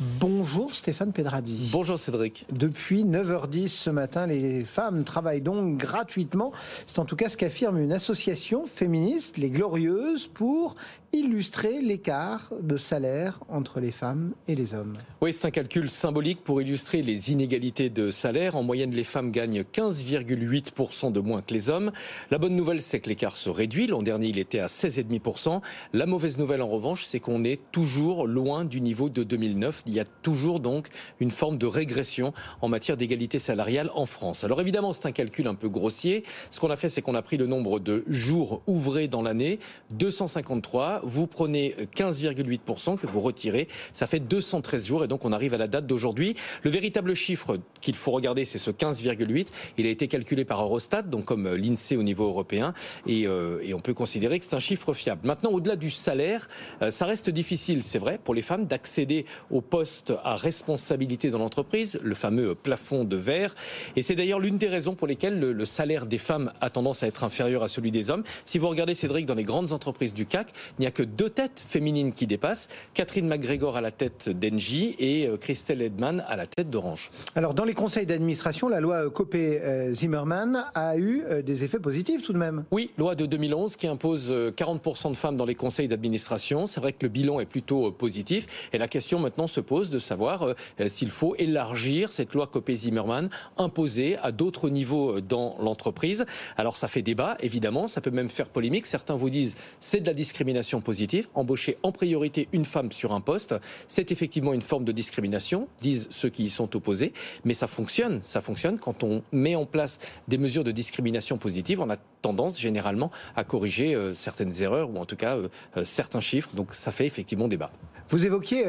Bonjour Stéphane Pedradi. Bonjour Cédric. Depuis 9h10 ce matin, les femmes travaillent donc gratuitement. C'est en tout cas ce qu'affirme une association féministe, les Glorieuses, pour illustrer l'écart de salaire entre les femmes et les hommes. Oui, c'est un calcul symbolique pour illustrer les inégalités de salaire. En moyenne, les femmes gagnent 15,8% de moins que les hommes. La bonne nouvelle, c'est que l'écart se réduit. L'an dernier, il était à 16,5%. La mauvaise nouvelle, en revanche, c'est qu'on est toujours loin du niveau de 2009. Il y a toujours donc une forme de régression en matière d'égalité salariale en France. Alors évidemment, c'est un calcul un peu grossier. Ce qu'on a fait, c'est qu'on a pris le nombre de jours ouvrés dans l'année, 253 vous prenez 15,8% que vous retirez, ça fait 213 jours et donc on arrive à la date d'aujourd'hui. Le véritable chiffre qu'il faut regarder, c'est ce 15,8. Il a été calculé par Eurostat, donc comme euh, l'INSEE au niveau européen, euh, et, on peut considérer que c'est un chiffre fiable. Maintenant, au-delà du salaire, euh, ça reste difficile, c'est vrai, pour les femmes d'accéder au poste à responsabilité dans l'entreprise, le fameux plafond de verre. Et c'est d'ailleurs l'une des raisons pour lesquelles le, le salaire des femmes a tendance à être inférieur à celui des hommes. Si vous regardez, Cédric, dans les grandes entreprises du CAC, il n'y a que deux têtes féminines qui dépassent. Catherine McGregor à la tête d'Engie et euh, Christelle Edman à la tête d'Orange. Alors, dans les conseils d'administration, la loi Copé-Zimmermann a eu euh, des effets positifs tout de même. Oui, loi de 2011 qui impose 40% euh, de femmes dans les conseils d'administration. C'est vrai que le bilan est plutôt positif. Et la question maintenant se de savoir s'il faut élargir cette loi Copé-Zimmermann imposée à d'autres niveaux dans l'entreprise. Alors, ça fait débat, évidemment. Ça peut même faire polémique. Certains vous disent c'est de la discrimination positive. Embaucher en priorité une femme sur un poste, c'est effectivement une forme de discrimination, disent ceux qui y sont opposés, mais ça fonctionne. Ça fonctionne quand on met en place des mesures de discrimination positive. On a tendance généralement à corriger euh, certaines erreurs ou en tout cas euh, euh, certains chiffres. Donc ça fait effectivement débat. Vous évoquiez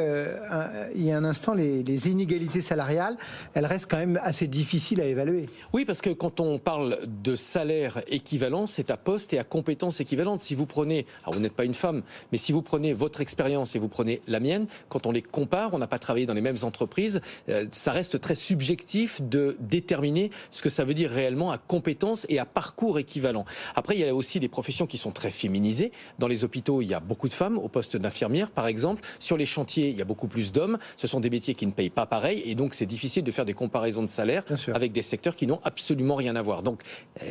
il y a un instant les, inégalités salariales. Elles restent quand même assez difficiles à évaluer. Oui, parce que quand on parle de salaire équivalent, c'est à poste et à compétences équivalentes. Si vous prenez, alors vous n'êtes pas une femme, mais si vous prenez votre expérience et vous prenez la mienne, quand on les compare, on n'a pas travaillé dans les mêmes entreprises, ça reste très subjectif de déterminer ce que ça veut dire réellement à compétences et à parcours équivalent. Après, il y a aussi des professions qui sont très féminisées. Dans les hôpitaux, il y a beaucoup de femmes, au poste d'infirmière, par exemple. Sur les chantiers, il y a beaucoup plus d'hommes. Ce sont des métiers qui ne payent pas pareil. Et donc, c'est difficile de faire des comparaisons de salaire avec des secteurs qui n'ont absolument rien à voir. Donc,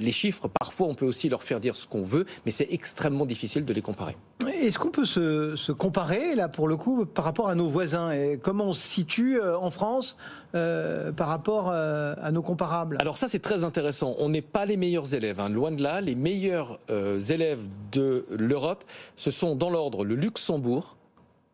les chiffres, parfois, on peut aussi leur faire dire ce qu'on veut, mais c'est extrêmement difficile de les comparer. Est-ce qu'on peut se, comparer, là, pour le coup, par rapport à nos voisins et Comment on se situe euh, en France euh, par rapport euh, à nos comparables? Alors ça, c'est très intéressant. On n'est pas les meilleurs élèves, hein. loin de là. Les meilleurs élèves de l'Europe, ce sont dans l'ordre le Luxembourg,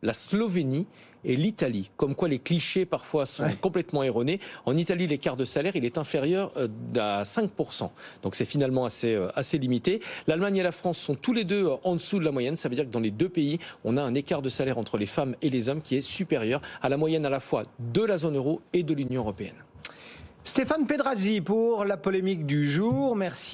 la Slovénie et l'Italie. Comme quoi les clichés parfois sont complètement erronés. En Italie, l'écart de salaire, il est inférieur euh, à 5%. Donc c'est finalement assez, euh, assez limité. L'Allemagne et la France sont tous les deux euh, en dessous de la moyenne. Ça veut dire que dans les deux pays, on a un écart de salaire entre les femmes et les hommes qui est supérieur à la moyenne à la fois de la zone euro et de l'Union européenne. Stéphane Pedrazzi pour la polémique du jour. Merci.